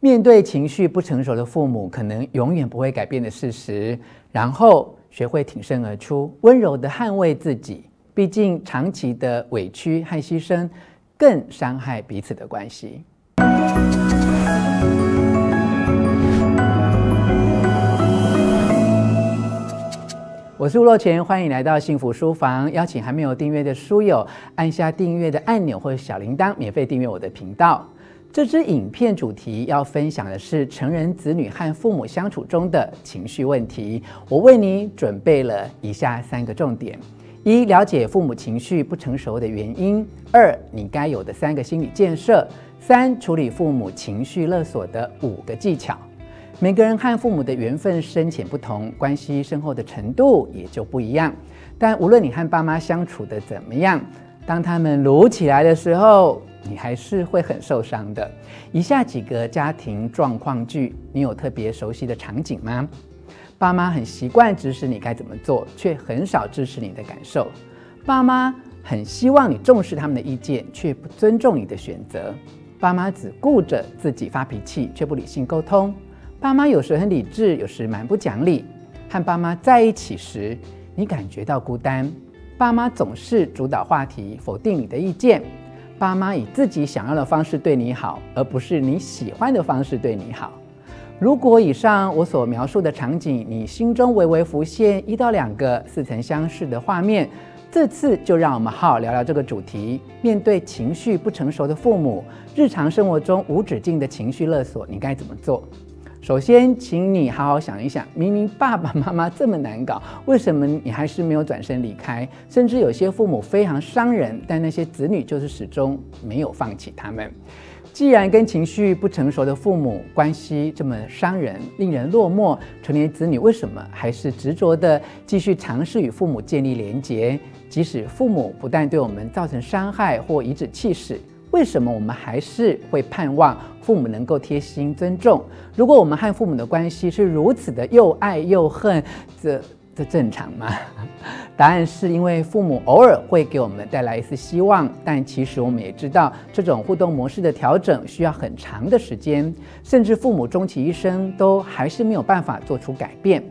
面对情绪不成熟的父母，可能永远不会改变的事实，然后学会挺身而出，温柔地捍卫自己。毕竟，长期的委屈和牺牲更伤害彼此的关系。我是吴若权，欢迎来到幸福书房。邀请还没有订阅的书友按下订阅的按钮或者小铃铛，免费订阅我的频道。这支影片主题要分享的是成人子女和父母相处中的情绪问题。我为你准备了以下三个重点：一、了解父母情绪不成熟的原因；二、你该有的三个心理建设；三、处理父母情绪勒索的五个技巧。每个人和父母的缘分深浅不同，关系深厚的程度也就不一样。但无论你和爸妈相处得怎么样，当他们撸起来的时候，你还是会很受伤的。以下几个家庭状况剧，你有特别熟悉的场景吗？爸妈很习惯指使你该怎么做，却很少支持你的感受。爸妈很希望你重视他们的意见，却不尊重你的选择。爸妈只顾着自己发脾气，却不理性沟通。爸妈有时很理智，有时蛮不讲理。和爸妈在一起时，你感觉到孤单。爸妈总是主导话题，否定你的意见。爸妈以自己想要的方式对你好，而不是你喜欢的方式对你好。如果以上我所描述的场景，你心中微微浮现一到两个似曾相识的画面，这次就让我们好好聊聊这个主题。面对情绪不成熟的父母，日常生活中无止境的情绪勒索，你该怎么做？首先，请你好好想一想，明明爸爸妈妈这么难搞，为什么你还是没有转身离开？甚至有些父母非常伤人，但那些子女就是始终没有放弃他们。既然跟情绪不成熟的父母关系这么伤人、令人落寞，成年子女为什么还是执着地继续尝试与父母建立连结？即使父母不但对我们造成伤害或颐指气使。为什么我们还是会盼望父母能够贴心尊重？如果我们和父母的关系是如此的又爱又恨，这这正常吗？答案是因为父母偶尔会给我们带来一丝希望，但其实我们也知道，这种互动模式的调整需要很长的时间，甚至父母终其一生都还是没有办法做出改变。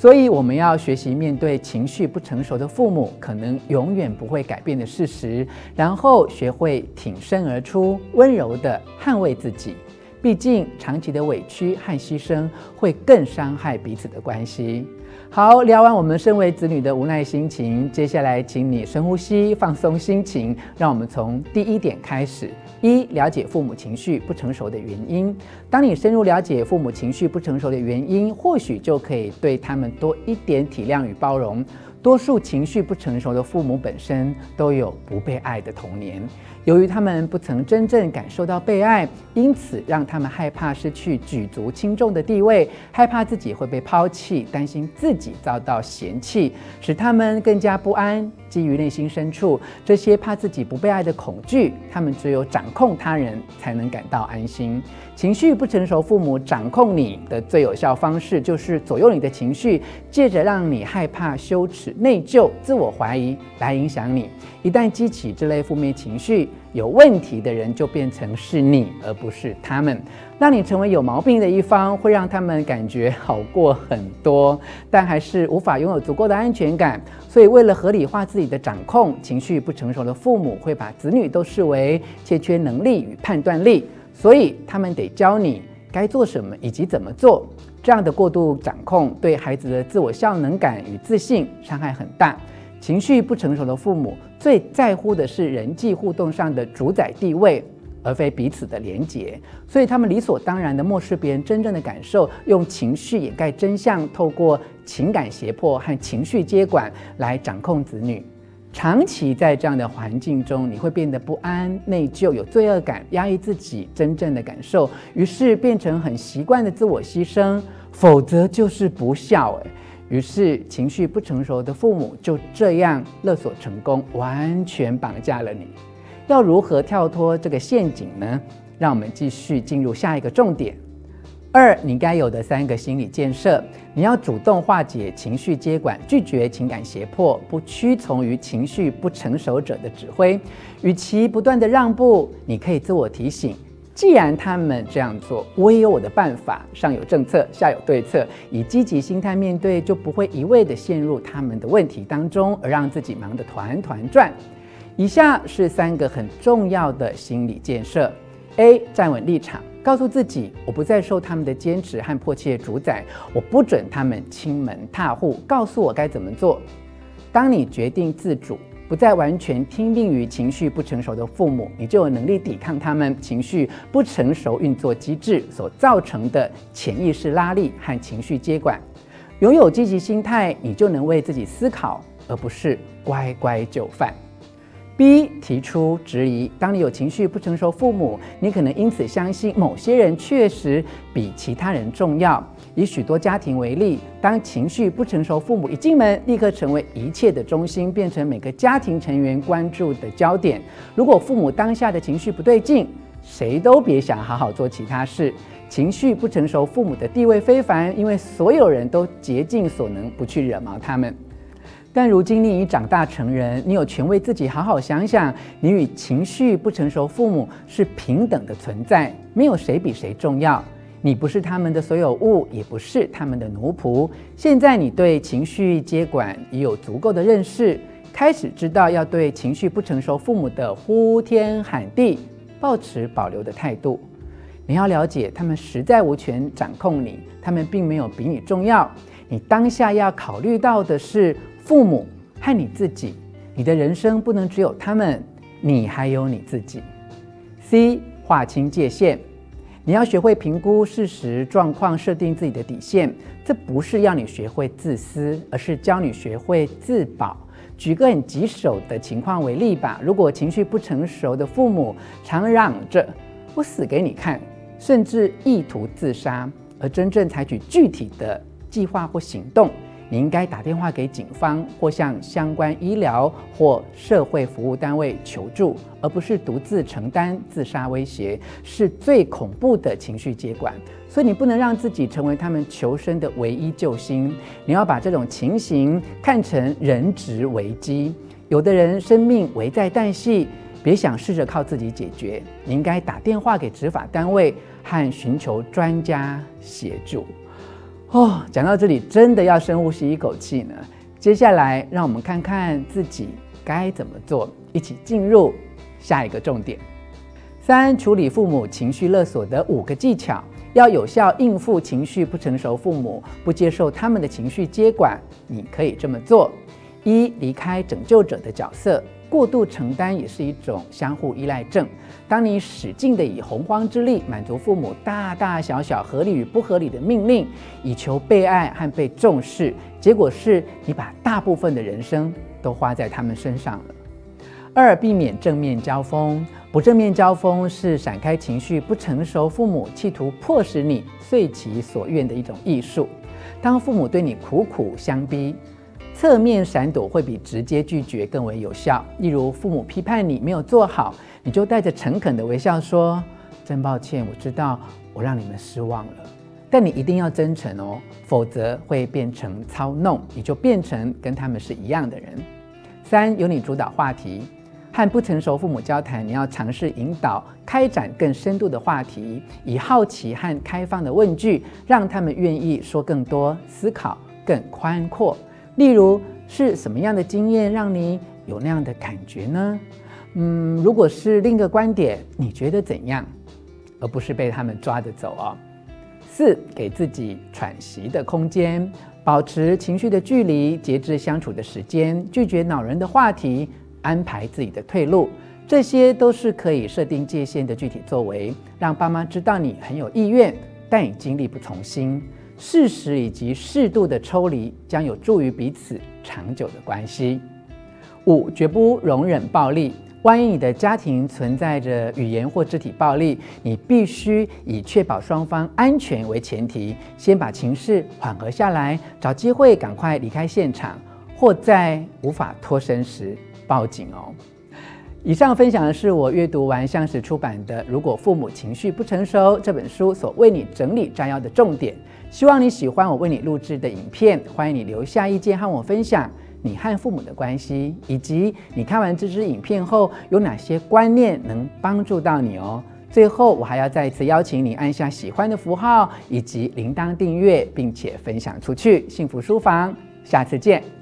所以，我们要学习面对情绪不成熟的父母可能永远不会改变的事实，然后学会挺身而出，温柔地捍卫自己。毕竟，长期的委屈和牺牲会更伤害彼此的关系。好，聊完我们身为子女的无奈心情，接下来请你深呼吸，放松心情。让我们从第一点开始：一、了解父母情绪不成熟的原因。当你深入了解父母情绪不成熟的原因，或许就可以对他们多一点体谅与包容。多数情绪不成熟的父母本身都有不被爱的童年，由于他们不曾真正感受到被爱，因此让他们害怕失去举足轻重的地位，害怕自己会被抛弃，担心自己遭到嫌弃，使他们更加不安。基于内心深处这些怕自己不被爱的恐惧，他们只有掌控他人才能感到安心。情绪不成熟父母掌控你的最有效方式，就是左右你的情绪，借着让你害怕、羞耻、内疚、自我怀疑来影响你。一旦激起这类负面情绪，有问题的人就变成是你，而不是他们。让你成为有毛病的一方，会让他们感觉好过很多，但还是无法拥有足够的安全感。所以，为了合理化自己的掌控，情绪不成熟的父母会把子女都视为欠缺能力与判断力。所以，他们得教你该做什么以及怎么做。这样的过度掌控对孩子的自我效能感与自信伤害很大。情绪不成熟的父母最在乎的是人际互动上的主宰地位，而非彼此的连结。所以，他们理所当然地漠视别人真正的感受，用情绪掩盖真相，透过情感胁迫和情绪接管来掌控子女。长期在这样的环境中，你会变得不安、内疚、有罪恶感，压抑自己真正的感受，于是变成很习惯的自我牺牲，否则就是不孝。哎，于是情绪不成熟的父母就这样勒索成功，完全绑架了你。要如何跳脱这个陷阱呢？让我们继续进入下一个重点。二，你该有的三个心理建设：你要主动化解情绪接管，拒绝情感胁迫，不屈从于情绪不成熟者的指挥。与其不断的让步，你可以自我提醒：既然他们这样做，我也有我的办法。上有政策，下有对策，以积极心态面对，就不会一味地陷入他们的问题当中，而让自己忙得团团转。以下是三个很重要的心理建设：A. 站稳立场，告诉自己，我不再受他们的坚持和迫切主宰，我不准他们亲门踏户，告诉我该怎么做。当你决定自主。不再完全听命于情绪不成熟的父母，你就有能力抵抗他们情绪不成熟运作机制所造成的潜意识拉力和情绪接管。拥有积极心态，你就能为自己思考，而不是乖乖就范。B 提出质疑。当你有情绪不成熟父母，你可能因此相信某些人确实比其他人重要。以许多家庭为例，当情绪不成熟父母一进门，立刻成为一切的中心，变成每个家庭成员关注的焦点。如果父母当下的情绪不对劲，谁都别想好好做其他事。情绪不成熟父母的地位非凡，因为所有人都竭尽所能不去惹毛他们。但如今你已长大成人，你有权为自己好好想想，你与情绪不成熟父母是平等的存在，没有谁比谁重要。你不是他们的所有物，也不是他们的奴仆。现在你对情绪接管已有足够的认识，开始知道要对情绪不成熟父母的呼天喊地，抱持保留的态度。你要了解，他们实在无权掌控你，他们并没有比你重要。你当下要考虑到的是。父母和你自己，你的人生不能只有他们，你还有你自己。C 划清界限，你要学会评估事实状况，设定自己的底线。这不是要你学会自私，而是教你学会自保。举个很棘手的情况为例吧，如果情绪不成熟的父母常嚷着“我死给你看”，甚至意图自杀，而真正采取具体的计划或行动。你应该打电话给警方，或向相关医疗或社会服务单位求助，而不是独自承担自杀威胁，是最恐怖的情绪接管。所以你不能让自己成为他们求生的唯一救星。你要把这种情形看成人质危机。有的人生命危在旦夕，别想试着靠自己解决。你应该打电话给执法单位和寻求专家协助。哦，讲到这里，真的要深呼吸一口气呢。接下来，让我们看看自己该怎么做，一起进入下一个重点。三、处理父母情绪勒索的五个技巧，要有效应付情绪不成熟父母，不接受他们的情绪接管。你可以这么做：一、离开拯救者的角色。过度承担也是一种相互依赖症。当你使劲地以洪荒之力满足父母大大小小合理与不合理的命令，以求被爱和被重视，结果是你把大部分的人生都花在他们身上了。二、避免正面交锋。不正面交锋是闪开情绪不成熟父母企图迫使你遂其所愿的一种艺术。当父母对你苦苦相逼，侧面闪躲会比直接拒绝更为有效。例如，父母批判你没有做好，你就带着诚恳的微笑说：“真抱歉，我知道我让你们失望了。”但你一定要真诚哦，否则会变成操弄，你就变成跟他们是一样的人。三，由你主导话题，和不成熟父母交谈，你要尝试引导开展更深度的话题，以好奇和开放的问句，让他们愿意说更多，思考更宽阔。例如是什么样的经验让你有那样的感觉呢？嗯，如果是另一个观点，你觉得怎样？而不是被他们抓着走哦。四，给自己喘息的空间，保持情绪的距离，节制相处的时间，拒绝恼人的话题，安排自己的退路，这些都是可以设定界限的具体作为，让爸妈知道你很有意愿，但已经力不从心。适时以及适度的抽离，将有助于彼此长久的关系。五，绝不容忍暴力。万一你的家庭存在着语言或肢体暴力，你必须以确保双方安全为前提，先把情势缓和下来，找机会赶快离开现场，或在无法脱身时报警哦。以上分享的是我阅读完橡实出版的《如果父母情绪不成熟》这本书所为你整理摘要的重点。希望你喜欢我为你录制的影片，欢迎你留下意见和我分享你和父母的关系，以及你看完这支影片后有哪些观念能帮助到你哦。最后，我还要再次邀请你按下喜欢的符号以及铃铛订阅，并且分享出去。幸福书房，下次见。